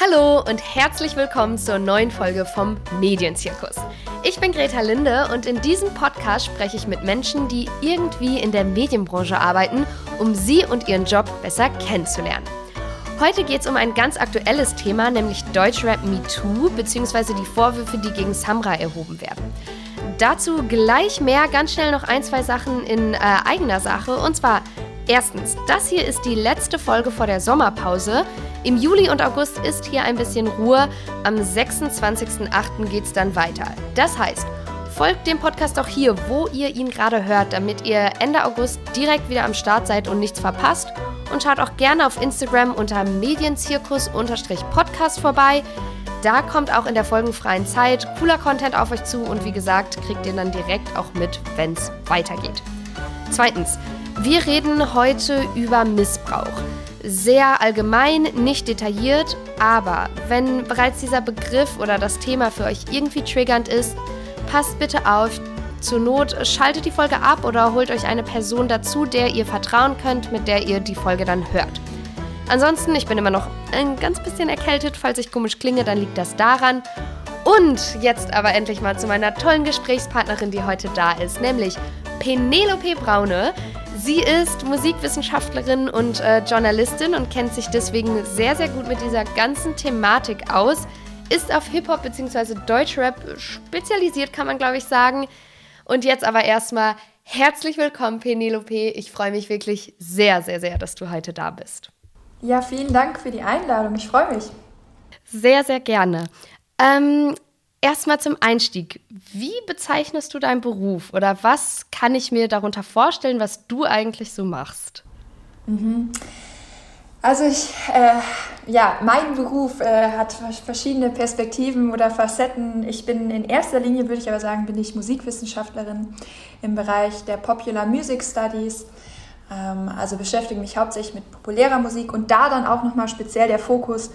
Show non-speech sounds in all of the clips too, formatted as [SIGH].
Hallo und herzlich willkommen zur neuen Folge vom Medienzirkus. Ich bin Greta Linde und in diesem Podcast spreche ich mit Menschen, die irgendwie in der Medienbranche arbeiten, um sie und ihren Job besser kennenzulernen. Heute geht es um ein ganz aktuelles Thema, nämlich Deutschrap MeToo bzw. die Vorwürfe, die gegen Samra erhoben werden. Dazu gleich mehr, ganz schnell noch ein, zwei Sachen in äh, eigener Sache. Und zwar erstens, das hier ist die letzte Folge vor der Sommerpause. Im Juli und August ist hier ein bisschen Ruhe. Am 26.08. geht es dann weiter. Das heißt, folgt dem Podcast auch hier, wo ihr ihn gerade hört, damit ihr Ende August direkt wieder am Start seid und nichts verpasst und schaut auch gerne auf Instagram unter medienzirkus-podcast vorbei. Da kommt auch in der folgenfreien Zeit cooler Content auf euch zu und wie gesagt, kriegt ihr dann direkt auch mit, wenn es weitergeht. Zweitens, wir reden heute über Missbrauch. Sehr allgemein, nicht detailliert, aber wenn bereits dieser Begriff oder das Thema für euch irgendwie triggernd ist, passt bitte auf, zur Not schaltet die Folge ab oder holt euch eine Person dazu, der ihr vertrauen könnt, mit der ihr die Folge dann hört. Ansonsten, ich bin immer noch ein ganz bisschen erkältet. Falls ich komisch klinge, dann liegt das daran. Und jetzt aber endlich mal zu meiner tollen Gesprächspartnerin, die heute da ist, nämlich Penelope Braune. Sie ist Musikwissenschaftlerin und äh, Journalistin und kennt sich deswegen sehr, sehr gut mit dieser ganzen Thematik aus. Ist auf Hip-Hop bzw. Deutschrap spezialisiert, kann man glaube ich sagen. Und jetzt aber erstmal herzlich willkommen, Penelope. Ich freue mich wirklich sehr, sehr, sehr, dass du heute da bist. Ja, vielen Dank für die Einladung. Ich freue mich. Sehr, sehr gerne. Ähm, Erstmal zum Einstieg. Wie bezeichnest du deinen Beruf oder was kann ich mir darunter vorstellen, was du eigentlich so machst? Mhm. Also ich, äh, ja, mein Beruf äh, hat verschiedene Perspektiven oder Facetten. Ich bin in erster Linie, würde ich aber sagen, bin ich Musikwissenschaftlerin im Bereich der Popular Music Studies. Ähm, also beschäftige mich hauptsächlich mit populärer Musik und da dann auch nochmal speziell der Fokus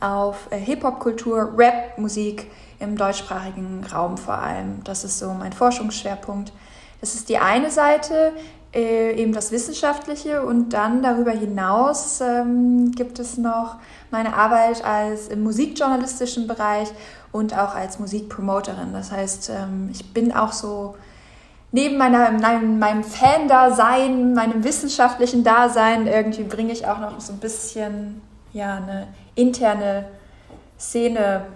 auf äh, Hip-Hop-Kultur, Rap-Musik im deutschsprachigen Raum vor allem. Das ist so mein Forschungsschwerpunkt. Das ist die eine Seite äh, eben das Wissenschaftliche und dann darüber hinaus ähm, gibt es noch meine Arbeit als im musikjournalistischen Bereich und auch als Musikpromoterin. Das heißt, ähm, ich bin auch so neben meiner, meinem, meinem Fan-Dasein, meinem wissenschaftlichen Dasein, irgendwie bringe ich auch noch so ein bisschen ja, eine interne Szene,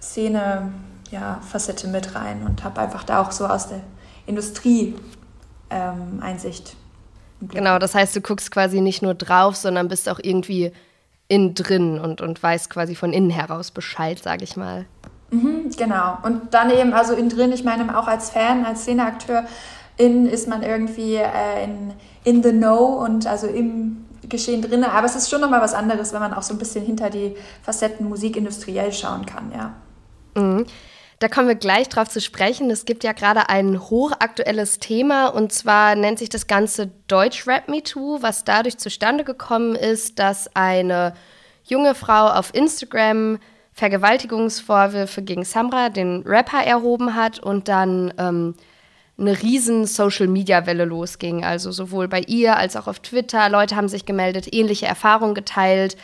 Szene ja, Facette mit rein und habe einfach da auch so aus der Industrie ähm, Einsicht. Genau, das heißt, du guckst quasi nicht nur drauf, sondern bist auch irgendwie innen drin und, und weißt quasi von innen heraus Bescheid, sage ich mal. Mhm, genau. Und dann eben, also innen drin, ich meine, auch als Fan, als Szeneakteur, in ist man irgendwie äh, in, in the know und also im Geschehen drin. Aber es ist schon nochmal was anderes, wenn man auch so ein bisschen hinter die Facetten musikindustriell schauen kann, ja. Mhm. Da kommen wir gleich drauf zu sprechen. Es gibt ja gerade ein hochaktuelles Thema und zwar nennt sich das Ganze Deutschrap Me Too, was dadurch zustande gekommen ist, dass eine junge Frau auf Instagram Vergewaltigungsvorwürfe gegen Samra, den Rapper, erhoben hat und dann ähm, eine riesen Social-Media-Welle losging. Also sowohl bei ihr als auch auf Twitter. Leute haben sich gemeldet, ähnliche Erfahrungen geteilt.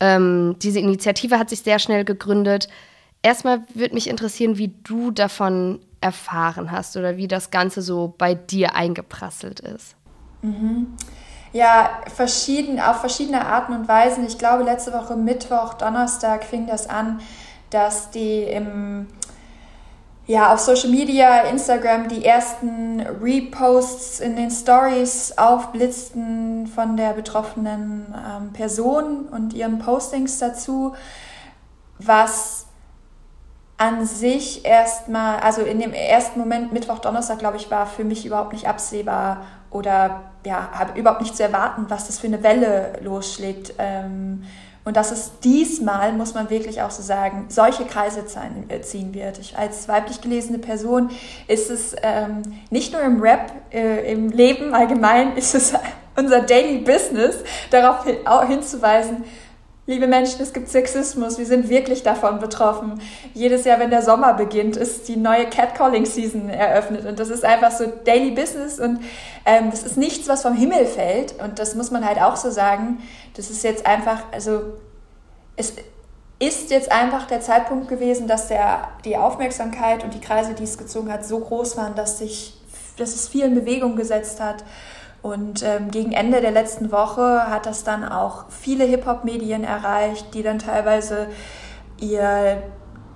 Ähm, diese Initiative hat sich sehr schnell gegründet. Erstmal würde mich interessieren, wie du davon erfahren hast oder wie das Ganze so bei dir eingeprasselt ist. Mhm. Ja, verschieden, auf verschiedene Arten und Weisen. Ich glaube, letzte Woche Mittwoch, Donnerstag fing das an, dass die im, ja, auf Social Media, Instagram, die ersten Reposts in den Stories aufblitzten von der betroffenen ähm, Person und ihren Postings dazu, was an sich erstmal, also in dem ersten Moment, Mittwoch, Donnerstag, glaube ich, war für mich überhaupt nicht absehbar oder ja, habe überhaupt nicht zu erwarten, was das für eine Welle losschlägt. Ähm, und dass es diesmal, muss man wirklich auch so sagen, solche Kreise äh, ziehen wird. Ich, als weiblich gelesene Person ist es ähm, nicht nur im Rap, äh, im Leben allgemein, ist es [LAUGHS] unser Daily Business, darauf hin, hinzuweisen, Liebe Menschen, es gibt Sexismus. Wir sind wirklich davon betroffen. Jedes Jahr, wenn der Sommer beginnt, ist die neue Catcalling-Season eröffnet. Und das ist einfach so Daily Business. Und ähm, das ist nichts, was vom Himmel fällt. Und das muss man halt auch so sagen. Das ist jetzt einfach, also es, ist jetzt einfach der Zeitpunkt gewesen, dass der, die Aufmerksamkeit und die Kreise, die es gezogen hat, so groß waren, dass, sich, dass es viel in Bewegung gesetzt hat. Und ähm, gegen Ende der letzten Woche hat das dann auch viele Hip-Hop-Medien erreicht, die dann teilweise ihr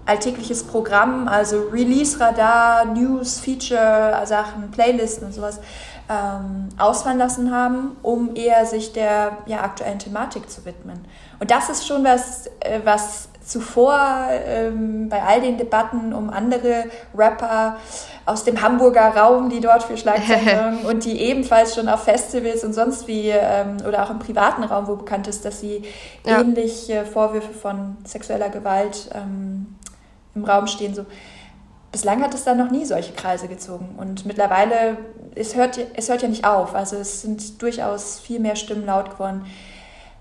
alltägliches Programm, also Release-Radar, News, Feature-Sachen, Playlisten und sowas, ähm, ausfallen lassen haben, um eher sich der ja, aktuellen Thematik zu widmen. Und das ist schon was, äh, was zuvor ähm, bei all den Debatten um andere Rapper aus dem Hamburger Raum, die dort für Schlagzeilen [LAUGHS] und die ebenfalls schon auf Festivals und sonst wie ähm, oder auch im privaten Raum, wo bekannt ist, dass sie ja. ähnliche Vorwürfe von sexueller Gewalt ähm, im Raum stehen. So. Bislang hat es da noch nie solche Kreise gezogen und mittlerweile, es hört, es hört ja nicht auf, also es sind durchaus viel mehr Stimmen laut geworden.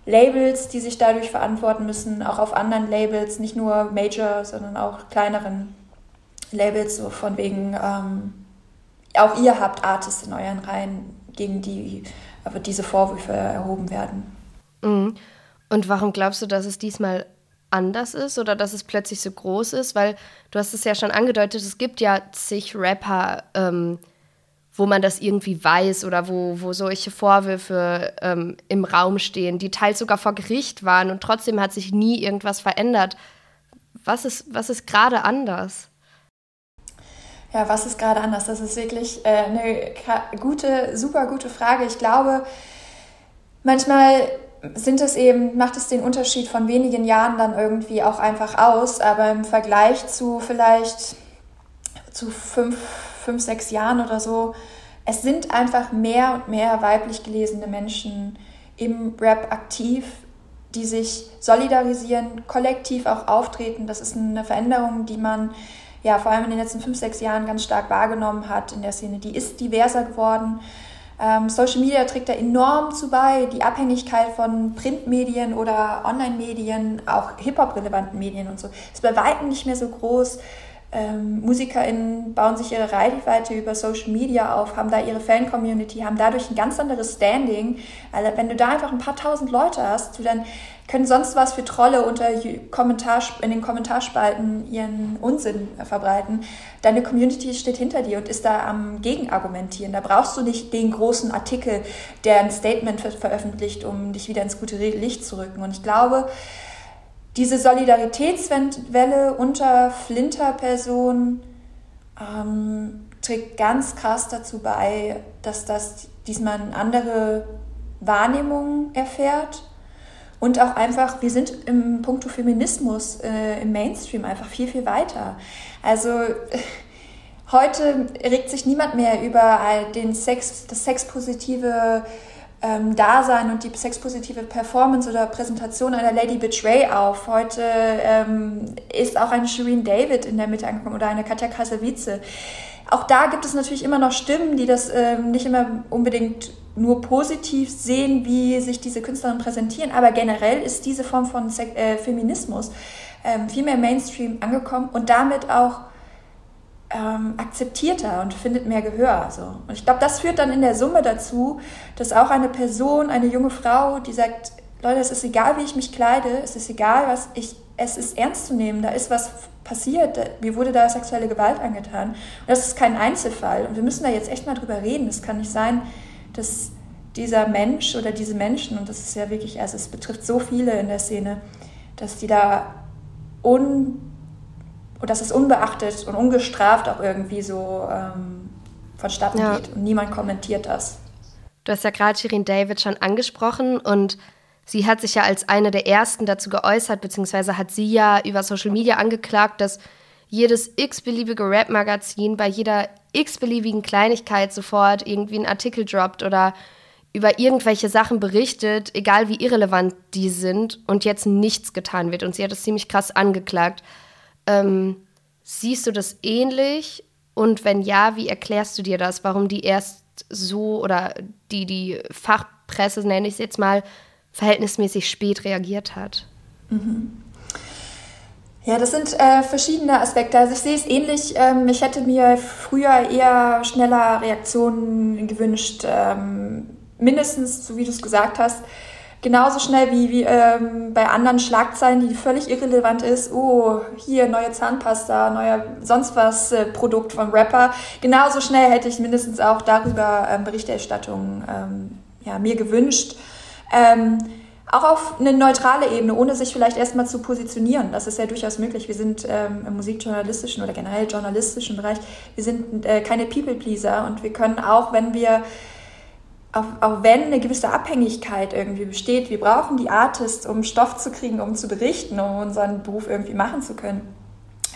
Labels, die sich dadurch verantworten müssen, auch auf anderen Labels, nicht nur Major, sondern auch kleineren Labels, so von wegen, ähm, auch ihr habt Artists in euren Reihen, gegen die aber diese Vorwürfe erhoben werden. Mhm. Und warum glaubst du, dass es diesmal anders ist oder dass es plötzlich so groß ist? Weil du hast es ja schon angedeutet, es gibt ja zig Rapper, ähm, wo man das irgendwie weiß oder wo, wo solche Vorwürfe ähm, im Raum stehen, die teils sogar vor Gericht waren und trotzdem hat sich nie irgendwas verändert. Was ist, was ist gerade anders? Ja, was ist gerade anders? Das ist wirklich äh, eine gute, super gute Frage. Ich glaube, manchmal sind es eben, macht es den Unterschied von wenigen Jahren dann irgendwie auch einfach aus, aber im Vergleich zu vielleicht zu fünf, fünf, sechs Jahren oder so, es sind einfach mehr und mehr weiblich gelesene Menschen im Rap aktiv, die sich solidarisieren, kollektiv auch auftreten. Das ist eine Veränderung, die man ja vor allem in den letzten fünf, sechs Jahren ganz stark wahrgenommen hat in der Szene. Die ist diverser geworden. Ähm, Social Media trägt da enorm zu bei, die Abhängigkeit von Printmedien oder Online-Medien, auch Hip-Hop-relevanten Medien und so, ist bei weitem nicht mehr so groß. Ähm, MusikerInnen bauen sich ihre Reichweite über Social Media auf, haben da ihre Fan-Community, haben dadurch ein ganz anderes Standing. Also wenn du da einfach ein paar tausend Leute hast, du dann können sonst was für Trolle unter Kommentar, in den Kommentarspalten ihren Unsinn verbreiten. Deine Community steht hinter dir und ist da am Gegenargumentieren. Da brauchst du nicht den großen Artikel, der ein Statement veröffentlicht, um dich wieder ins gute Licht zu rücken. Und ich glaube, diese Solidaritätswelle unter Flinter-Personen ähm, trägt ganz krass dazu bei, dass das diesmal eine andere Wahrnehmung erfährt. Und auch einfach, wir sind im Punkto Feminismus äh, im Mainstream einfach viel, viel weiter. Also heute regt sich niemand mehr über den Sex, das sexpositive ähm, Dasein und die sexpositive Performance oder Präsentation einer Lady Betray auf. Heute ähm, ist auch eine Shireen David in der Mitte angekommen oder eine Katja Krasavice. Auch da gibt es natürlich immer noch Stimmen, die das ähm, nicht immer unbedingt nur positiv sehen, wie sich diese Künstlerinnen präsentieren, aber generell ist diese Form von Se äh, Feminismus ähm, viel mehr Mainstream angekommen und damit auch ähm, akzeptierter und findet mehr Gehör. So. Und ich glaube, das führt dann in der Summe dazu, dass auch eine Person, eine junge Frau, die sagt, Leute, es ist egal, wie ich mich kleide, es ist egal, was ich, es ist ernst zu nehmen, da ist was passiert, mir wurde da sexuelle Gewalt angetan. Und das ist kein Einzelfall. Und wir müssen da jetzt echt mal drüber reden. Es kann nicht sein, dass dieser Mensch oder diese Menschen, und das ist ja wirklich, also es betrifft so viele in der Szene, dass die da un und dass es unbeachtet und ungestraft auch irgendwie so ähm, vonstatten ja. geht und niemand kommentiert das. Du hast ja gerade Shirin David schon angesprochen und sie hat sich ja als eine der ersten dazu geäußert, beziehungsweise hat sie ja über Social Media angeklagt, dass jedes x-beliebige Rap-Magazin bei jeder x-beliebigen Kleinigkeit sofort irgendwie einen Artikel droppt oder über irgendwelche Sachen berichtet, egal wie irrelevant die sind und jetzt nichts getan wird. Und sie hat das ziemlich krass angeklagt. Ähm, siehst du das ähnlich? Und wenn ja, wie erklärst du dir das, warum die erst so oder die, die Fachpresse, nenne ich es jetzt mal, verhältnismäßig spät reagiert hat? Mhm. Ja, das sind äh, verschiedene Aspekte. Also ich sehe es ähnlich. Ähm, ich hätte mir früher eher schneller Reaktionen gewünscht. Ähm, mindestens, so wie du es gesagt hast, genauso schnell wie, wie ähm, bei anderen Schlagzeilen, die völlig irrelevant ist. Oh, hier neue Zahnpasta, neuer sonst was äh, Produkt von Rapper. Genauso schnell hätte ich mindestens auch darüber ähm, Berichterstattung ähm, ja, mir gewünscht. Ähm, auch auf eine neutrale Ebene, ohne sich vielleicht erstmal zu positionieren. Das ist ja durchaus möglich. Wir sind ähm, im musikjournalistischen oder generell journalistischen Bereich, wir sind äh, keine People-Pleaser und wir können auch, wenn wir auch, auch wenn eine gewisse Abhängigkeit irgendwie besteht, wir brauchen die Artists, um Stoff zu kriegen, um zu berichten, um unseren Beruf irgendwie machen zu können,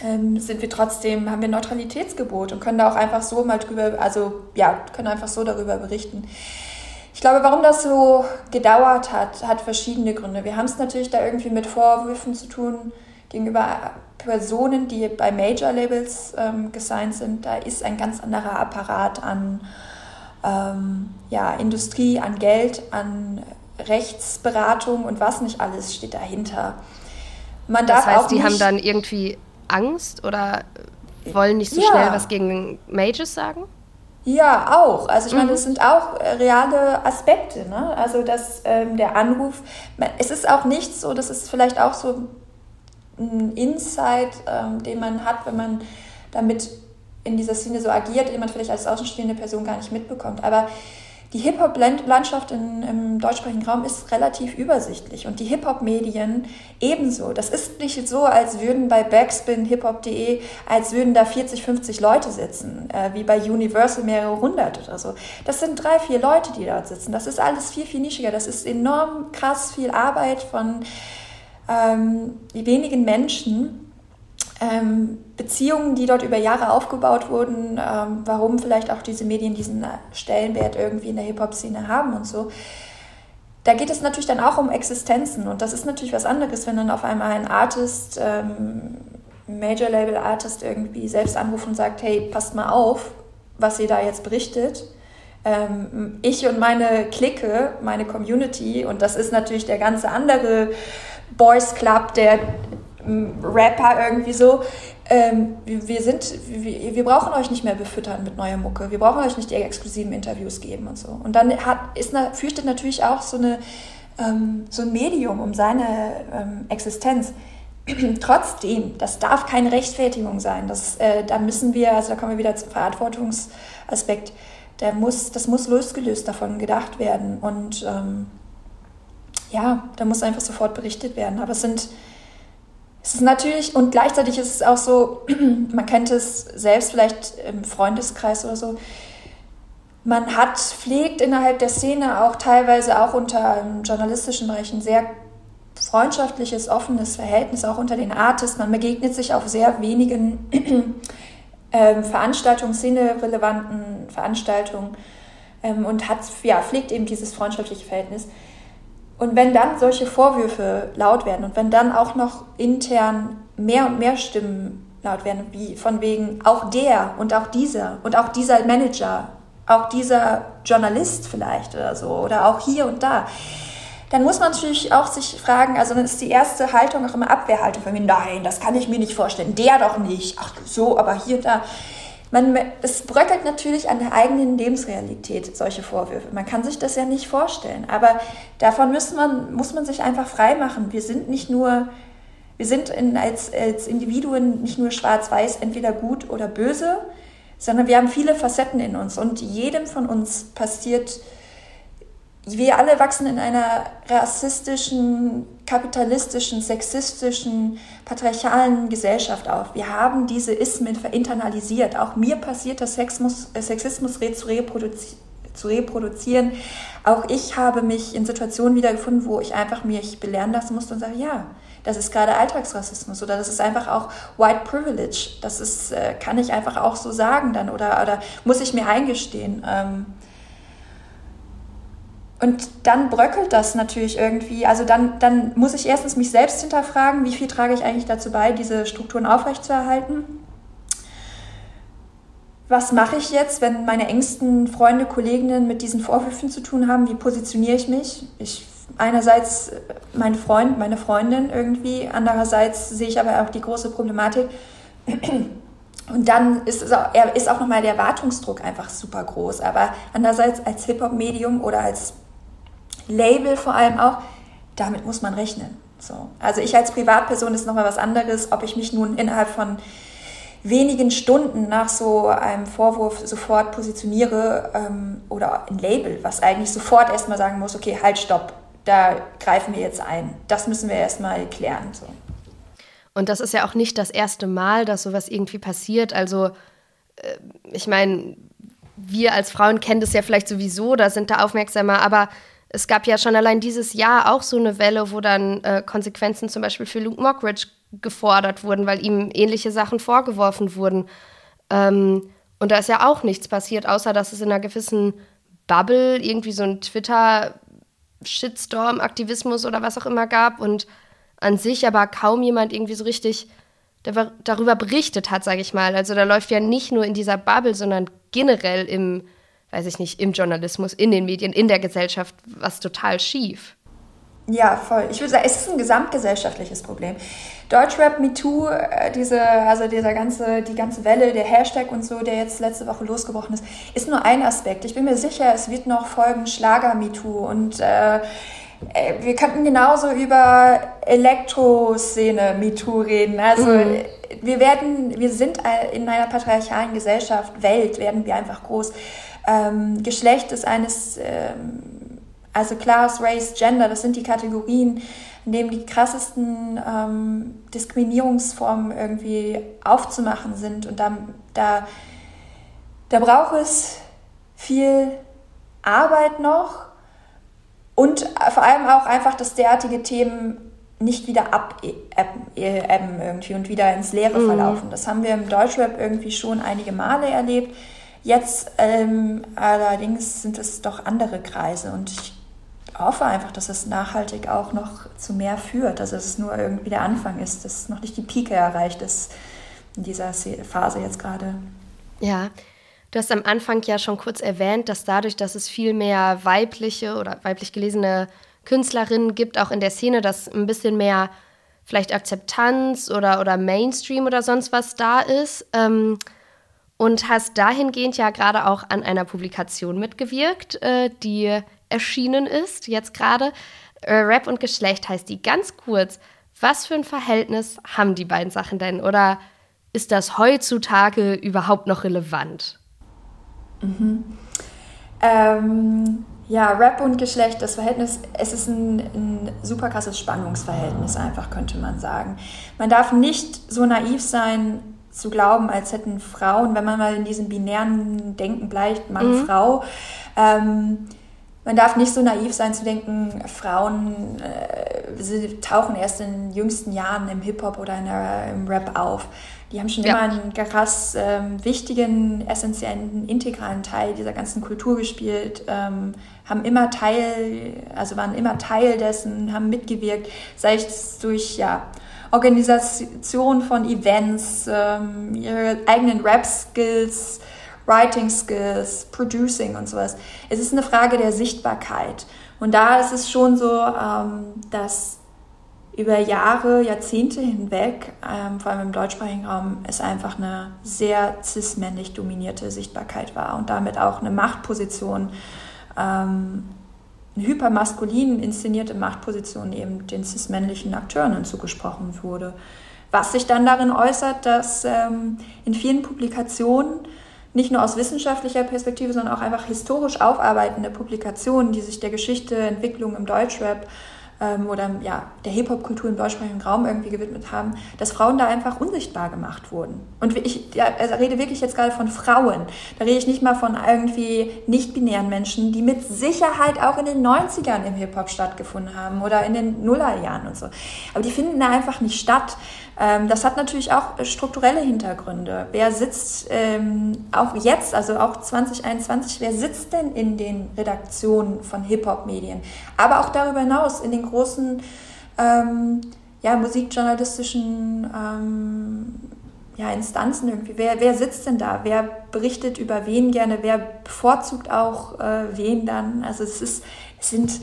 ähm, sind wir trotzdem, haben wir Neutralitätsgebot und können da auch einfach so mal drüber, also ja, können einfach so darüber berichten. Ich glaube, warum das so gedauert hat, hat verschiedene Gründe. Wir haben es natürlich da irgendwie mit Vorwürfen zu tun gegenüber Personen, die bei Major-Labels ähm, gesigned sind. Da ist ein ganz anderer Apparat an ähm, ja, Industrie, an Geld, an Rechtsberatung und was nicht alles steht dahinter. Man das heißt, die haben dann irgendwie Angst oder wollen nicht so ja. schnell was gegen Majors sagen? Ja, auch. Also ich meine, mhm. das sind auch äh, reale Aspekte. Ne? Also dass ähm, der Anruf, es ist auch nicht so, das ist vielleicht auch so ein Insight, ähm, den man hat, wenn man damit in dieser Szene so agiert, den man vielleicht als außenstehende Person gar nicht mitbekommt. Aber die Hip-Hop-Landschaft im deutschsprachigen Raum ist relativ übersichtlich und die Hip-Hop-Medien ebenso. Das ist nicht so, als würden bei Backspin, hiphop.de, als würden da 40, 50 Leute sitzen, äh, wie bei Universal mehrere hundert oder so. Das sind drei, vier Leute, die dort sitzen. Das ist alles viel, viel nischiger. Das ist enorm krass viel Arbeit von ähm, wenigen Menschen ähm, Beziehungen, die dort über Jahre aufgebaut wurden, ähm, warum vielleicht auch diese Medien diesen Stellenwert irgendwie in der Hip-Hop-Szene haben und so. Da geht es natürlich dann auch um Existenzen und das ist natürlich was anderes, wenn dann auf einmal ein Artist, ähm, Major-Label-Artist irgendwie selbst anruft und sagt, hey, passt mal auf, was ihr da jetzt berichtet. Ähm, ich und meine Clique, meine Community und das ist natürlich der ganze andere Boys Club, der Rapper irgendwie so, ähm, wir, sind, wir, wir, brauchen euch nicht mehr befüttern mit neuer Mucke, wir brauchen euch nicht die exklusiven Interviews geben und so. Und dann hat, ist, fürchtet natürlich auch so, eine, ähm, so ein Medium um seine ähm, Existenz. [CLEARS THROAT] Trotzdem, das darf keine Rechtfertigung sein. Das, äh, da müssen wir, also da kommen wir wieder zum Verantwortungsaspekt, der muss, das muss losgelöst davon gedacht werden. Und ähm, ja, da muss einfach sofort berichtet werden. Aber es sind es ist natürlich, und gleichzeitig ist es auch so, [CLEARS THROAT] man kennt es selbst vielleicht im Freundeskreis oder so, man hat, pflegt innerhalb der Szene auch teilweise auch unter im journalistischen Bereich ein sehr freundschaftliches, offenes Verhältnis, auch unter den Artists. Man begegnet sich auf sehr wenigen [CLEARS THROAT] ähm, Veranstaltungen, szenerelevanten Veranstaltungen ähm, und hat, ja, pflegt eben dieses freundschaftliche Verhältnis. Und wenn dann solche Vorwürfe laut werden und wenn dann auch noch intern mehr und mehr Stimmen laut werden, wie von wegen auch der und auch dieser und auch dieser Manager, auch dieser Journalist vielleicht oder so oder auch hier und da, dann muss man natürlich auch sich fragen, also dann ist die erste Haltung auch immer Abwehrhaltung von mir, nein, das kann ich mir nicht vorstellen, der doch nicht, ach so, aber hier, da man, es bröckelt natürlich an der eigenen Lebensrealität, solche Vorwürfe. Man kann sich das ja nicht vorstellen. Aber davon muss man, muss man sich einfach frei machen. Wir sind nicht nur, wir sind in, als, als Individuen nicht nur schwarz-weiß, entweder gut oder böse, sondern wir haben viele Facetten in uns. Und jedem von uns passiert wir alle wachsen in einer rassistischen, kapitalistischen, sexistischen, patriarchalen Gesellschaft auf. Wir haben diese Ismen verinternalisiert. Auch mir passiert das Sexismus, äh, Sexismus zu, reproduzi zu reproduzieren. Auch ich habe mich in Situationen wiedergefunden, wo ich einfach mich belehren lassen musste und sage, ja, das ist gerade Alltagsrassismus oder das ist einfach auch White Privilege. Das ist, äh, kann ich einfach auch so sagen dann oder, oder muss ich mir eingestehen. Ähm, und dann bröckelt das natürlich irgendwie. Also dann, dann muss ich erstens mich selbst hinterfragen, wie viel trage ich eigentlich dazu bei, diese Strukturen aufrechtzuerhalten. Was mache ich jetzt, wenn meine engsten Freunde, Kolleginnen mit diesen Vorwürfen zu tun haben? Wie positioniere ich mich? Ich einerseits mein Freund, meine Freundin irgendwie, andererseits sehe ich aber auch die große Problematik. Und dann ist, es auch, ist auch nochmal der Erwartungsdruck einfach super groß. Aber andererseits als Hip-Hop-Medium oder als Label vor allem auch, damit muss man rechnen. So. Also ich als Privatperson ist nochmal was anderes, ob ich mich nun innerhalb von wenigen Stunden nach so einem Vorwurf sofort positioniere ähm, oder ein Label, was eigentlich sofort erstmal sagen muss, okay, halt, stopp, da greifen wir jetzt ein. Das müssen wir erstmal klären. So. Und das ist ja auch nicht das erste Mal, dass sowas irgendwie passiert. Also äh, ich meine, wir als Frauen kennen das ja vielleicht sowieso, da sind da aufmerksamer, aber es gab ja schon allein dieses Jahr auch so eine Welle, wo dann äh, Konsequenzen zum Beispiel für Luke Mockridge gefordert wurden, weil ihm ähnliche Sachen vorgeworfen wurden. Ähm, und da ist ja auch nichts passiert, außer dass es in einer gewissen Bubble irgendwie so ein Twitter-Shitstorm-Aktivismus oder was auch immer gab und an sich aber kaum jemand irgendwie so richtig darüber berichtet hat, sage ich mal. Also da läuft ja nicht nur in dieser Bubble, sondern generell im weiß ich nicht, im Journalismus, in den Medien, in der Gesellschaft was total schief. Ja, voll. Ich würde sagen, es ist ein gesamtgesellschaftliches Problem. Deutschrap MeToo, äh, diese, also dieser ganze, die ganze Welle, der Hashtag und so, der jetzt letzte Woche losgebrochen ist, ist nur ein Aspekt. Ich bin mir sicher, es wird noch folgen Schlager MeToo und äh, äh wir könnten genauso über Elektroszene MeToo reden. Also mhm. wir werden, wir sind in einer patriarchalen Gesellschaft, Welt, werden wir einfach groß. Ähm, Geschlecht ist eines, ähm, also Class, Race, Gender, das sind die Kategorien, in denen die krassesten ähm, Diskriminierungsformen irgendwie aufzumachen sind. Und da, da, da braucht es viel Arbeit noch und vor allem auch einfach, dass derartige Themen nicht wieder abebben irgendwie und wieder ins Leere mhm. verlaufen. Das haben wir im Deutschrap irgendwie schon einige Male erlebt. Jetzt ähm, allerdings sind es doch andere Kreise und ich hoffe einfach, dass es nachhaltig auch noch zu mehr führt, dass es nur irgendwie der Anfang ist, dass noch nicht die Pike erreicht ist in dieser Phase jetzt gerade. Ja, du hast am Anfang ja schon kurz erwähnt, dass dadurch, dass es viel mehr weibliche oder weiblich gelesene Künstlerinnen gibt, auch in der Szene, dass ein bisschen mehr vielleicht Akzeptanz oder, oder Mainstream oder sonst was da ist. Ähm, und hast dahingehend ja gerade auch an einer Publikation mitgewirkt, äh, die erschienen ist, jetzt gerade. Äh, Rap und Geschlecht heißt die ganz kurz. Was für ein Verhältnis haben die beiden Sachen denn? Oder ist das heutzutage überhaupt noch relevant? Mhm. Ähm, ja, Rap und Geschlecht, das Verhältnis, es ist ein, ein super krasses Spannungsverhältnis, einfach könnte man sagen. Man darf nicht so naiv sein, zu glauben, als hätten Frauen, wenn man mal in diesem binären Denken bleibt, Mann, mhm. Frau, ähm, man darf nicht so naiv sein zu denken, Frauen äh, tauchen erst in den jüngsten Jahren im Hip-Hop oder der, im Rap auf. Die haben schon ja. immer einen krass ähm, wichtigen, essentiellen, integralen Teil dieser ganzen Kultur gespielt, ähm, haben immer Teil, also waren immer Teil dessen, haben mitgewirkt, sei es durch ja, Organisation von Events, ähm, ihre eigenen Rap-Skills, Writing-Skills, Producing und sowas. Es ist eine Frage der Sichtbarkeit. Und da ist es schon so, ähm, dass über Jahre, Jahrzehnte hinweg, ähm, vor allem im deutschsprachigen Raum, es einfach eine sehr cis-männlich dominierte Sichtbarkeit war und damit auch eine Machtposition ähm, hypermaskulin inszenierte Machtposition eben den cis-männlichen Akteuren zugesprochen wurde. Was sich dann darin äußert, dass ähm, in vielen Publikationen, nicht nur aus wissenschaftlicher Perspektive, sondern auch einfach historisch aufarbeitende Publikationen, die sich der Geschichte, Entwicklung im Deutschrap ähm, oder ja, der Hip-Hop-Kultur im deutschsprachigen Raum irgendwie gewidmet haben, dass Frauen da einfach unsichtbar gemacht wurden. Und ich ja, also rede wirklich jetzt gerade von Frauen. Da rede ich nicht mal von irgendwie nicht-binären Menschen, die mit Sicherheit auch in den 90ern im Hip-Hop stattgefunden haben oder in den Nullerjahren und so. Aber die finden da einfach nicht statt. Ähm, das hat natürlich auch strukturelle Hintergründe. Wer sitzt ähm, auch jetzt, also auch 2021, wer sitzt denn in den Redaktionen von Hip-Hop-Medien? Aber auch darüber hinaus in den großen ähm, ja, musikjournalistischen ähm, ja, Instanzen irgendwie. Wer, wer sitzt denn da? Wer berichtet über wen gerne? Wer bevorzugt auch äh, wen dann? Also es ist, es sind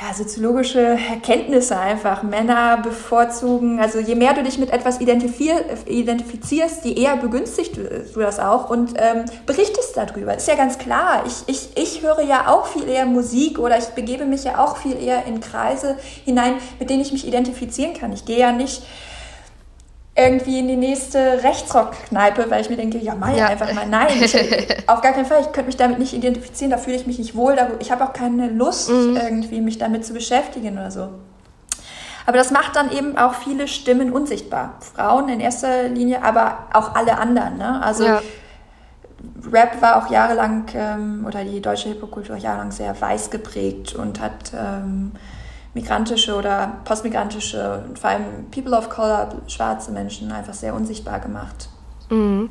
ja, soziologische Erkenntnisse einfach. Männer bevorzugen, also je mehr du dich mit etwas identifizierst, je eher begünstigt du das auch und ähm, berichtest darüber. Ist ja ganz klar. Ich, ich, ich höre ja auch viel eher Musik oder ich begebe mich ja auch viel eher in Kreise hinein, mit denen ich mich identifizieren kann. Ich gehe ja nicht irgendwie in die nächste Rechtsrockkneipe, weil ich mir denke, ja, mach ja. einfach mal. Nein, ich, [LAUGHS] auf gar keinen Fall. Ich könnte mich damit nicht identifizieren, da fühle ich mich nicht wohl. Ich habe auch keine Lust, mhm. irgendwie mich damit zu beschäftigen oder so. Aber das macht dann eben auch viele Stimmen unsichtbar. Frauen in erster Linie, aber auch alle anderen. Ne? Also ja. Rap war auch jahrelang, ähm, oder die deutsche Hip-Hop-Kultur jahrelang sehr weiß geprägt und hat ähm, migrantische oder postmigrantische und vor allem People of Color, schwarze Menschen einfach sehr unsichtbar gemacht. Mhm.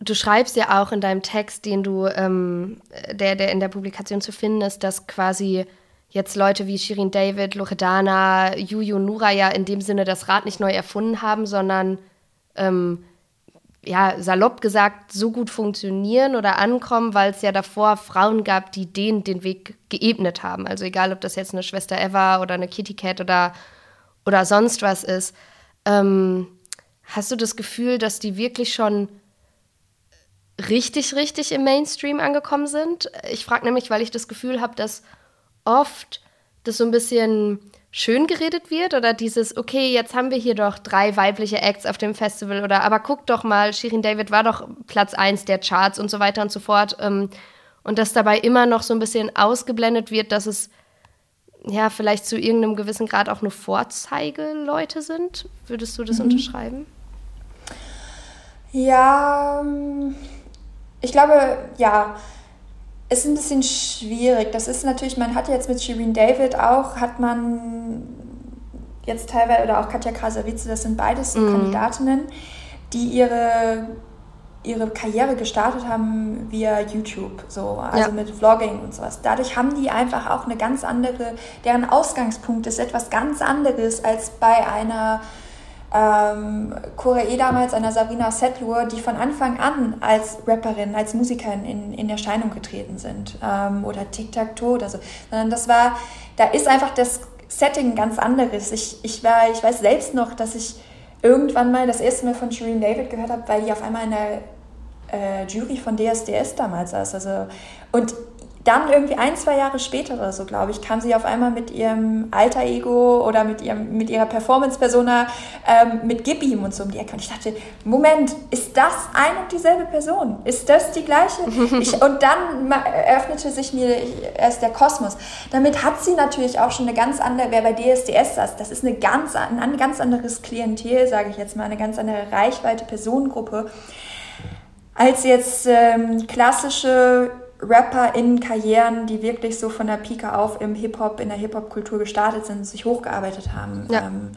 Du schreibst ja auch in deinem Text, den du, ähm, der, der in der Publikation zu finden ist, dass quasi jetzt Leute wie Shirin David, Loredana, Yuyu Nura ja in dem Sinne das Rad nicht neu erfunden haben, sondern ähm, ja, salopp gesagt, so gut funktionieren oder ankommen, weil es ja davor Frauen gab, die denen den Weg geebnet haben. Also egal, ob das jetzt eine Schwester Eva oder eine Kitty Cat oder, oder sonst was ist. Ähm, hast du das Gefühl, dass die wirklich schon richtig, richtig im Mainstream angekommen sind? Ich frage nämlich, weil ich das Gefühl habe, dass oft das so ein bisschen schön geredet wird oder dieses, okay, jetzt haben wir hier doch drei weibliche Acts auf dem Festival oder aber guck doch mal, Shirin David war doch Platz 1 der Charts und so weiter und so fort. Ähm, und dass dabei immer noch so ein bisschen ausgeblendet wird, dass es ja vielleicht zu irgendeinem gewissen Grad auch nur Vorzeigeleute sind. Würdest du das mhm. unterschreiben? Ja, ähm, ich glaube, ja ist ein bisschen schwierig. Das ist natürlich, man hat jetzt mit Shirin David auch, hat man jetzt teilweise, oder auch Katja Krasavice, das sind beides mhm. Kandidatinnen, die ihre, ihre Karriere gestartet haben via YouTube, so, also ja. mit Vlogging und sowas. Dadurch haben die einfach auch eine ganz andere, deren Ausgangspunkt ist etwas ganz anderes als bei einer ähm, Korea damals, einer Sabrina Setlur, die von Anfang an als Rapperin, als Musikerin in, in Erscheinung getreten sind. Ähm, oder Tic-Tac-Toe oder so. Sondern das war, da ist einfach das Setting ganz anderes. Ich, ich, war, ich weiß selbst noch, dass ich irgendwann mal das erste Mal von Shireen David gehört habe, weil die auf einmal in der äh, Jury von DSDS damals saß. Also, und dann irgendwie ein, zwei Jahre später oder so, glaube ich, kam sie auf einmal mit ihrem Alter Ego oder mit, ihrem, mit ihrer Performance-Persona ähm, mit Gibim und so um die Ecke. Und ich dachte, Moment, ist das ein und dieselbe Person? Ist das die gleiche? [LAUGHS] Ich, und dann öffnete sich mir erst der Kosmos. Damit hat sie natürlich auch schon eine ganz andere, wer bei DSDS saß, das ist eine ganz, ein ganz anderes Klientel, sage ich jetzt mal, eine ganz andere Reichweite, Personengruppe, als jetzt ähm, klassische Rapper in Karrieren, die wirklich so von der Pike auf im Hip-Hop, in der Hip-Hop-Kultur gestartet sind, sich hochgearbeitet haben. Ja. Ähm,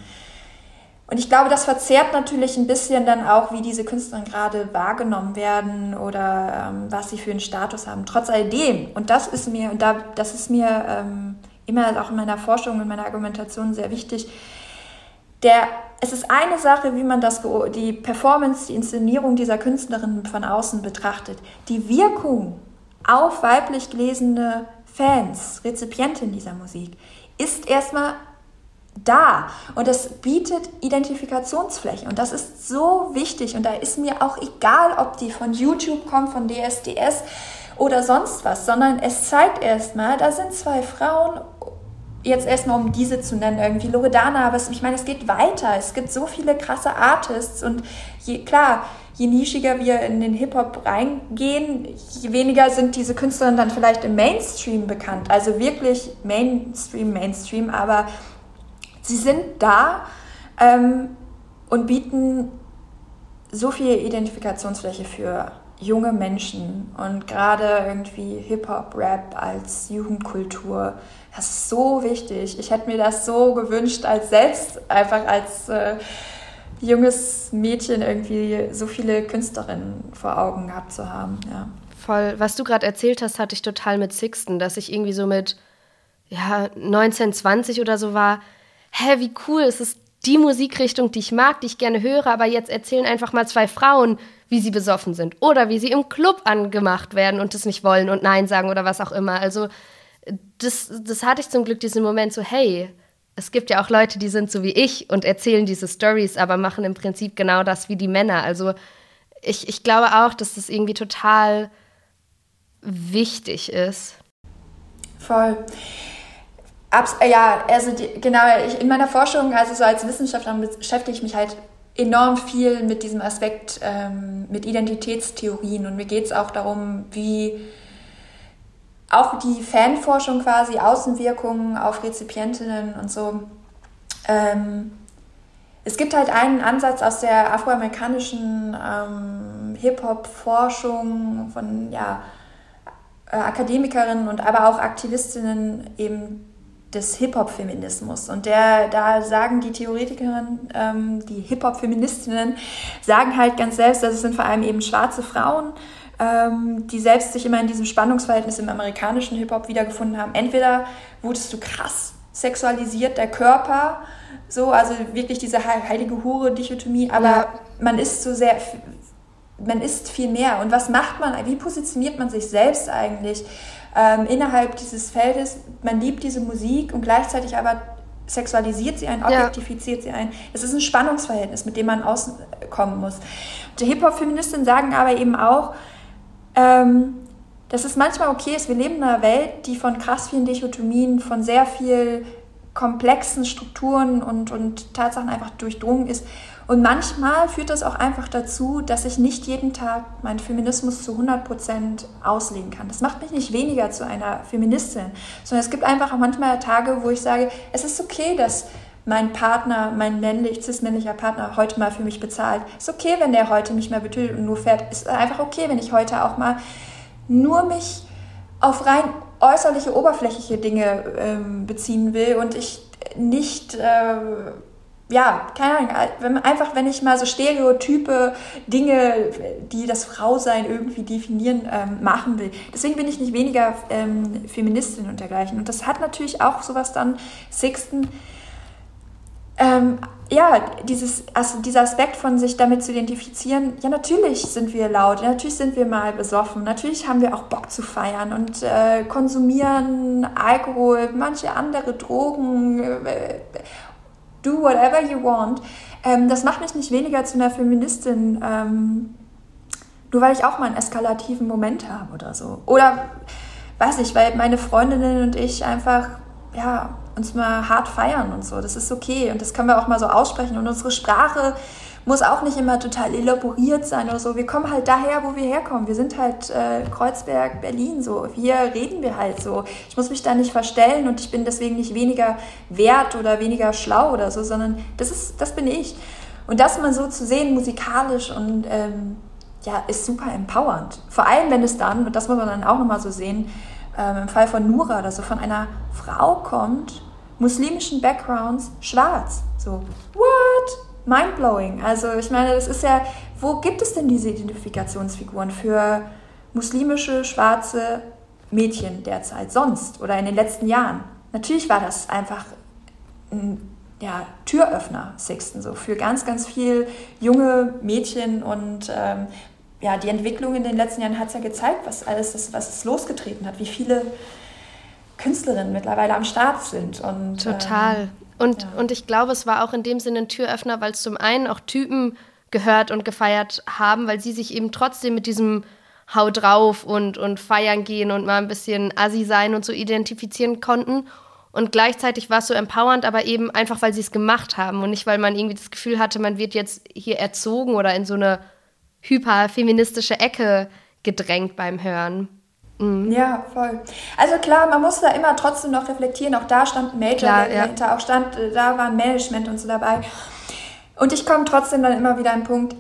und ich glaube, das verzerrt natürlich ein bisschen dann auch, wie diese Künstler gerade wahrgenommen werden oder ähm, was sie für einen Status haben. Trotz alledem, und das ist mir, und da, das ist mir ähm, immer auch in meiner Forschung, in meiner Argumentation sehr wichtig, der, es ist eine Sache, wie man das, die Performance, die Inszenierung dieser Künstlerin von außen betrachtet. Die Wirkung auf weiblich gelesene Fans, Rezipienten dieser Musik, ist erstmal da. Und das bietet Identifikationsfläche und das ist so wichtig. Und da ist mir auch egal, ob die von YouTube kommt, von DSDS oder sonst was, sondern es zeigt erstmal, da sind zwei Frauen, jetzt erstmal um diese zu nennen, irgendwie Loredana, aber ich meine, es geht weiter, es gibt so viele krasse Artists und je, klar, je nischiger wir in den Hip-Hop reingehen, je weniger sind diese Künstlerinnen dann vielleicht im Mainstream bekannt. Also wirklich Mainstream, Mainstream, aber sie sind da ähm, und bieten so viel Identifikationsfläche für junge Menschen und gerade irgendwie Hip-Hop, Rap als Jugendkultur. Das ist so wichtig. Ich hätte mir das so gewünscht, als selbst einfach als äh, junges Mädchen irgendwie so viele Künstlerinnen vor Augen gehabt zu haben. Ja. Voll. Was du gerade erzählt hast, hatte ich total mit Sixten, dass ich irgendwie so mit ja, 19, 20 oder so war. Hä, wie cool, es ist die Musikrichtung, die ich mag, die ich gerne höre, aber jetzt erzählen einfach mal zwei Frauen, wie sie besoffen sind oder wie sie im Club angemacht werden und es nicht wollen und Nein sagen oder was auch immer. Also das, das hatte ich zum Glück diesen Moment so, hey, es gibt ja auch Leute, die sind so wie ich und erzählen diese Stories, aber machen im Prinzip genau das wie die Männer. Also ich, ich glaube auch, dass das irgendwie total wichtig ist. Voll. Abs ja, also die, genau, ich, in meiner Forschung, also so als Wissenschaftler beschäftige ich mich halt enorm viel mit diesem Aspekt, ähm, mit Identitätstheorien und mir geht es auch darum, wie auch die Fanforschung quasi, Außenwirkungen auf Rezipientinnen und so. Ähm, es gibt halt einen Ansatz aus der afroamerikanischen ähm, Hip-Hop-Forschung von ja, äh, Akademikerinnen und aber auch Aktivistinnen eben des Hip-Hop-Feminismus. Und der, da sagen die Theoretikerinnen, ähm, die Hip-Hop-Feministinnen, sagen halt ganz selbst, dass es sind vor allem eben schwarze Frauen, ähm, die selbst sich immer in diesem Spannungsverhältnis im amerikanischen Hip-Hop wiedergefunden haben. Entweder wurdest du krass sexualisiert, der Körper, so, also wirklich diese heilige Hure-Dichotomie, aber ja. man ist so sehr, man ist viel mehr. Und was macht man, wie positioniert man sich selbst eigentlich ähm, innerhalb dieses Feldes? Man liebt diese Musik und gleichzeitig aber sexualisiert sie ein, objektifiziert ja. sie ein. Es ist ein Spannungsverhältnis, mit dem man auskommen muss. Die Hip-Hop-Feministinnen sagen aber eben auch, ähm, dass es manchmal okay ist, wir leben in einer Welt, die von krass vielen Dichotomien, von sehr viel komplexen Strukturen und, und Tatsachen einfach durchdrungen ist. Und manchmal führt das auch einfach dazu, dass ich nicht jeden Tag meinen Feminismus zu 100 Prozent auslegen kann. Das macht mich nicht weniger zu einer Feministin, sondern es gibt einfach auch manchmal Tage, wo ich sage, es ist okay, dass mein Partner, mein männlich, cis-männlicher Partner heute mal für mich bezahlt. Ist okay, wenn der heute mich mal betötet und nur fährt. Ist einfach okay, wenn ich heute auch mal nur mich auf rein äußerliche, oberflächliche Dinge ähm, beziehen will und ich nicht, äh, ja, keine Ahnung, wenn, einfach wenn ich mal so Stereotype, Dinge, die das Frausein irgendwie definieren, ähm, machen will. Deswegen bin ich nicht weniger ähm, Feministin und dergleichen. Und das hat natürlich auch sowas dann, Sixten, ähm, ja, dieses, also dieser Aspekt von sich damit zu identifizieren, ja, natürlich sind wir laut, natürlich sind wir mal besoffen, natürlich haben wir auch Bock zu feiern und äh, konsumieren Alkohol, manche andere Drogen, äh, do whatever you want. Ähm, das macht mich nicht weniger zu einer Feministin, ähm, nur weil ich auch mal einen eskalativen Moment habe oder so. Oder, weiß ich, weil meine Freundinnen und ich einfach, ja, uns mal hart feiern und so. Das ist okay und das können wir auch mal so aussprechen. Und unsere Sprache muss auch nicht immer total elaboriert sein oder so. Wir kommen halt daher, wo wir herkommen. Wir sind halt äh, Kreuzberg, Berlin so. Hier reden wir halt so. Ich muss mich da nicht verstellen und ich bin deswegen nicht weniger wert oder weniger schlau oder so, sondern das ist, das bin ich. Und das mal so zu sehen, musikalisch und ähm, ja, ist super empowernd. Vor allem, wenn es dann, und das muss man dann auch nochmal so sehen, ähm, im Fall von Nura oder so von einer Frau kommt, muslimischen Backgrounds, schwarz. So, what? Mindblowing. Also ich meine, das ist ja, wo gibt es denn diese Identifikationsfiguren für muslimische, schwarze Mädchen derzeit sonst oder in den letzten Jahren? Natürlich war das einfach ein ja, Türöffner, Sixten, so für ganz, ganz viel junge Mädchen und ähm, ja, die Entwicklung in den letzten Jahren hat es ja gezeigt, was alles ist, was es losgetreten hat, wie viele Künstlerinnen mittlerweile am Start sind. Und, Total. Ähm, und, ja. und ich glaube, es war auch in dem Sinne ein Türöffner, weil es zum einen auch Typen gehört und gefeiert haben, weil sie sich eben trotzdem mit diesem Hau drauf und, und feiern gehen und mal ein bisschen assi sein und so identifizieren konnten. Und gleichzeitig war es so empowernd, aber eben einfach, weil sie es gemacht haben und nicht, weil man irgendwie das Gefühl hatte, man wird jetzt hier erzogen oder in so eine hyperfeministische Ecke gedrängt beim Hören. Mhm. Ja, voll. Also klar, man muss da immer trotzdem noch reflektieren. Auch da stand Major klar, dahinter, ja. auch stand, äh, da war Management und so dabei. Und ich komme trotzdem dann immer wieder an den Punkt,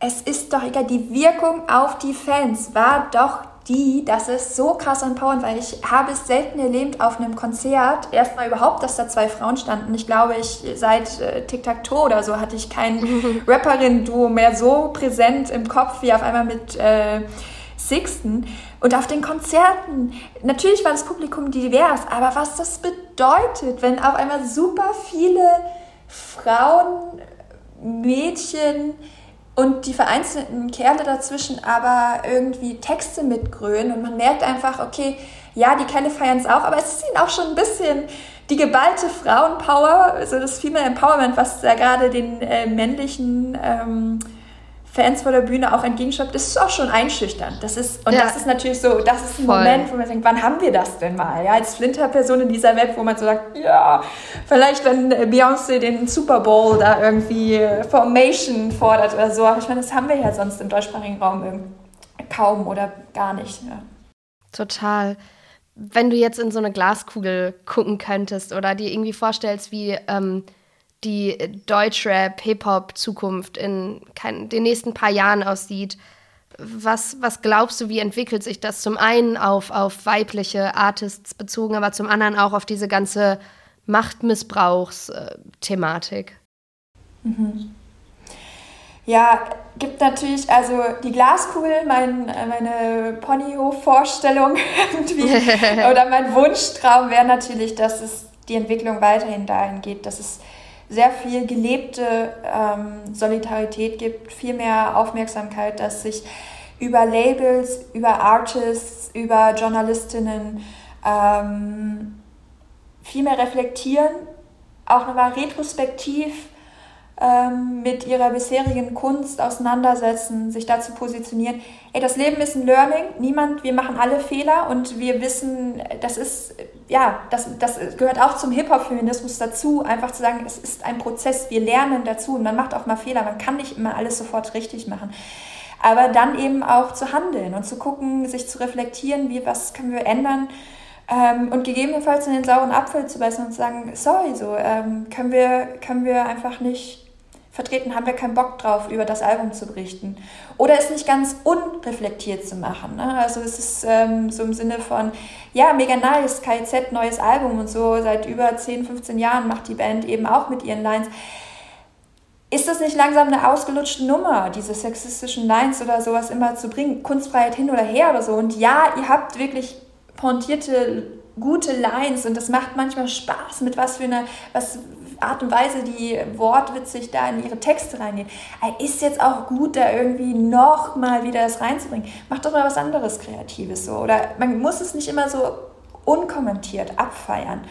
es ist doch egal, die Wirkung auf die Fans war doch die, das ist so krass empowernd, weil ich habe es selten erlebt auf einem Konzert, erstmal überhaupt, dass da zwei Frauen standen. Ich glaube, ich seit äh, Tic-Tac-Toe oder so hatte ich kein [LAUGHS] Rapperin-Duo mehr so präsent im Kopf wie auf einmal mit äh, Sixten. Und auf den Konzerten, natürlich war das Publikum divers, aber was das bedeutet, wenn auf einmal super viele Frauen, Mädchen, und die vereinzelten Kerle dazwischen aber irgendwie Texte mitgrölen und man merkt einfach, okay, ja, die Kerle feiern es auch, aber es ist ihnen auch schon ein bisschen die geballte Frauenpower, also das Female Empowerment, was da gerade den äh, männlichen ähm, Fans vor der Bühne auch entgegenschreibt, ist auch schon einschüchternd. Das ist, und ja. das ist natürlich so, das ist ein Voll. Moment, wo man denkt, wann haben wir das denn mal? Ja, als Flinterperson in dieser Welt, wo man so sagt, ja, vielleicht wenn Beyoncé den Super Bowl da irgendwie Formation fordert oder so. Aber ich meine, das haben wir ja sonst im deutschsprachigen Raum kaum oder gar nicht. Ja. Total. Wenn du jetzt in so eine Glaskugel gucken könntest oder dir irgendwie vorstellst, wie ähm, die Deutschrap, Hip-Hop-Zukunft in kein, den nächsten paar Jahren aussieht. Was, was glaubst du, wie entwickelt sich das zum einen auf, auf weibliche Artists bezogen, aber zum anderen auch auf diese ganze Machtmissbrauchsthematik? Mhm. Ja, gibt natürlich, also die Glaskugel, mein, meine Ponyhof-Vorstellung [LAUGHS] [LAUGHS] oder mein Wunschtraum wäre natürlich, dass es die Entwicklung weiterhin dahin geht, dass es sehr viel gelebte ähm, Solidarität gibt, viel mehr Aufmerksamkeit, dass sich über Labels, über Artists, über Journalistinnen ähm, viel mehr reflektieren, auch nochmal retrospektiv ähm, mit ihrer bisherigen Kunst auseinandersetzen, sich dazu positionieren. Ey, das Leben ist ein Learning. Niemand, wir machen alle Fehler und wir wissen, das ist, ja, das, das gehört auch zum Hip-Hop-Feminismus dazu, einfach zu sagen, es ist ein Prozess, wir lernen dazu und man macht auch mal Fehler. Man kann nicht immer alles sofort richtig machen. Aber dann eben auch zu handeln und zu gucken, sich zu reflektieren, wie, was können wir ändern, ähm, und gegebenenfalls in den sauren Apfel zu beißen und zu sagen, sorry, so ähm, können wir können wir einfach nicht vertreten, haben wir keinen Bock drauf, über das Album zu berichten. Oder es nicht ganz unreflektiert zu machen. Ne? Also es ist ähm, so im Sinne von, ja, mega nice, KZ, neues Album und so, seit über 10, 15 Jahren macht die Band eben auch mit ihren Lines. Ist das nicht langsam eine ausgelutschte Nummer, diese sexistischen Lines oder sowas immer zu bringen? Kunstfreiheit hin oder her oder so. Und ja, ihr habt wirklich pontierte gute Lines und das macht manchmal Spaß, mit was für einer, was, Art und Weise, die wortwitzig da in ihre Texte reingehen. Ist jetzt auch gut, da irgendwie noch mal wieder das reinzubringen. Mach doch mal was anderes Kreatives so. Oder man muss es nicht immer so unkommentiert abfeiern.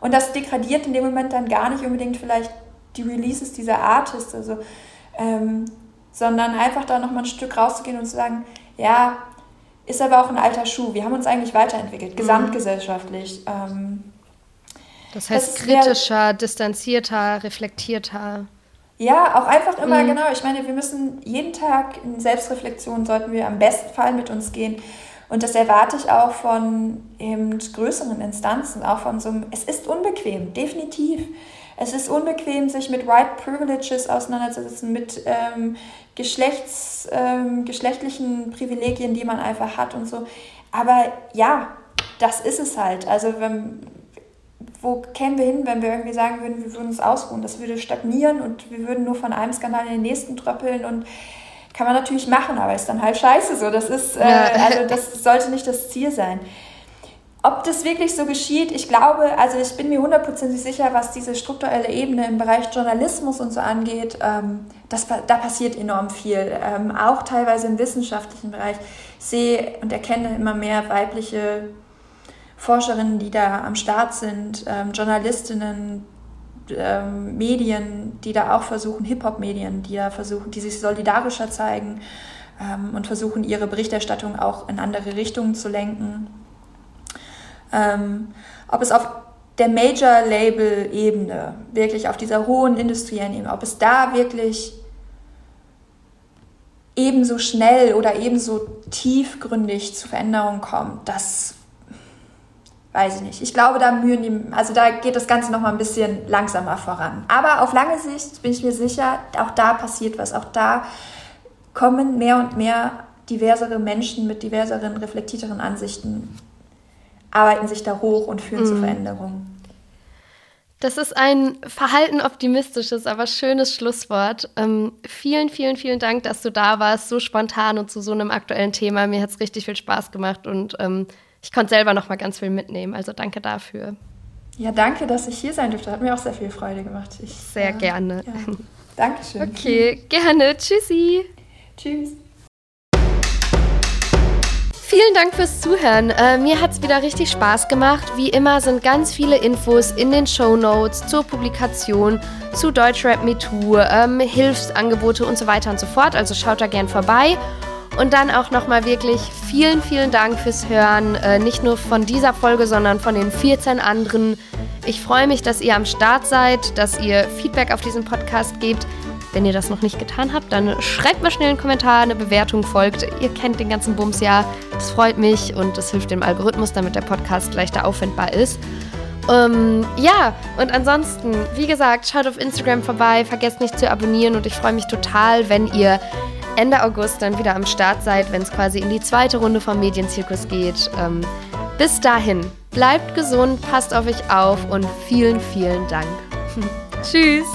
Und das degradiert in dem Moment dann gar nicht unbedingt vielleicht die Releases dieser Artists, also, ähm, sondern einfach da noch mal ein Stück rauszugehen und zu sagen, ja, ist aber auch ein alter Schuh. Wir haben uns eigentlich weiterentwickelt, mhm. gesamtgesellschaftlich. Ähm, das heißt das kritischer, distanzierter, reflektierter. Ja, auch einfach immer, mhm. genau. Ich meine, wir müssen jeden Tag in Selbstreflexion sollten wir am besten Fall mit uns gehen. Und das erwarte ich auch von eben größeren Instanzen, auch von so einem, es ist unbequem, definitiv. Es ist unbequem, sich mit White Privileges auseinanderzusetzen, mit ähm, Geschlechts, ähm, geschlechtlichen Privilegien, die man einfach hat und so. Aber ja, das ist es halt. Also wenn, wo kämen wir hin, wenn wir irgendwie sagen würden, wir würden uns ausruhen? Das würde stagnieren und wir würden nur von einem Skandal in den nächsten tröppeln und kann man natürlich machen, aber ist dann halt scheiße so. Das ist, äh, also das sollte nicht das Ziel sein. Ob das wirklich so geschieht, ich glaube, also ich bin mir hundertprozentig sicher, was diese strukturelle Ebene im Bereich Journalismus und so angeht, ähm, das, da passiert enorm viel. Ähm, auch teilweise im wissenschaftlichen Bereich. Ich sehe und erkenne immer mehr weibliche Forscherinnen, die da am Start sind, ähm, Journalistinnen, ähm, Medien, die da auch versuchen, Hip-Hop-Medien, die da versuchen, die sich solidarischer zeigen ähm, und versuchen, ihre Berichterstattung auch in andere Richtungen zu lenken. Ähm, ob es auf der Major-Label-Ebene, wirklich auf dieser hohen industriellen Ebene, ob es da wirklich ebenso schnell oder ebenso tiefgründig zu Veränderungen kommt, das weiß ich nicht. Ich glaube, da mühen die, also da geht das Ganze noch mal ein bisschen langsamer voran. Aber auf lange Sicht bin ich mir sicher, auch da passiert was. Auch da kommen mehr und mehr diversere Menschen mit diverseren, reflektierteren Ansichten, arbeiten sich da hoch und führen mhm. zu Veränderungen. Das ist ein verhalten optimistisches, aber schönes Schlusswort. Ähm, vielen, vielen, vielen Dank, dass du da warst, so spontan und zu so einem aktuellen Thema. Mir hat es richtig viel Spaß gemacht und ähm, ich konnte selber noch mal ganz viel mitnehmen. Also danke dafür. Ja, danke, dass ich hier sein durfte. Hat mir auch sehr viel Freude gemacht. Ich, sehr äh, gerne. Ja. Dankeschön. Okay, gerne. Tschüssi. Tschüss. vielen Dank fürs Zuhören. Äh, mir hat es wieder richtig Spaß gemacht. Wie immer sind ganz viele Infos in den Show Notes zur Publikation, zu Deutschrap Me Too, ähm, Hilfsangebote und so weiter und so fort. Also schaut da gern vorbei. Und dann auch nochmal wirklich vielen, vielen Dank fürs Hören. Äh, nicht nur von dieser Folge, sondern von den 14 anderen. Ich freue mich, dass ihr am Start seid, dass ihr Feedback auf diesen Podcast gebt. Wenn ihr das noch nicht getan habt, dann schreibt mal schnell einen Kommentar, eine Bewertung folgt. Ihr kennt den ganzen Bums ja. Das freut mich und das hilft dem Algorithmus, damit der Podcast leichter auffindbar ist. Ähm, ja, und ansonsten, wie gesagt, schaut auf Instagram vorbei, vergesst nicht zu abonnieren und ich freue mich total, wenn ihr Ende August dann wieder am Start seid, wenn es quasi in die zweite Runde vom Medienzirkus geht. Ähm, bis dahin, bleibt gesund, passt auf euch auf und vielen, vielen Dank. [LAUGHS] Tschüss.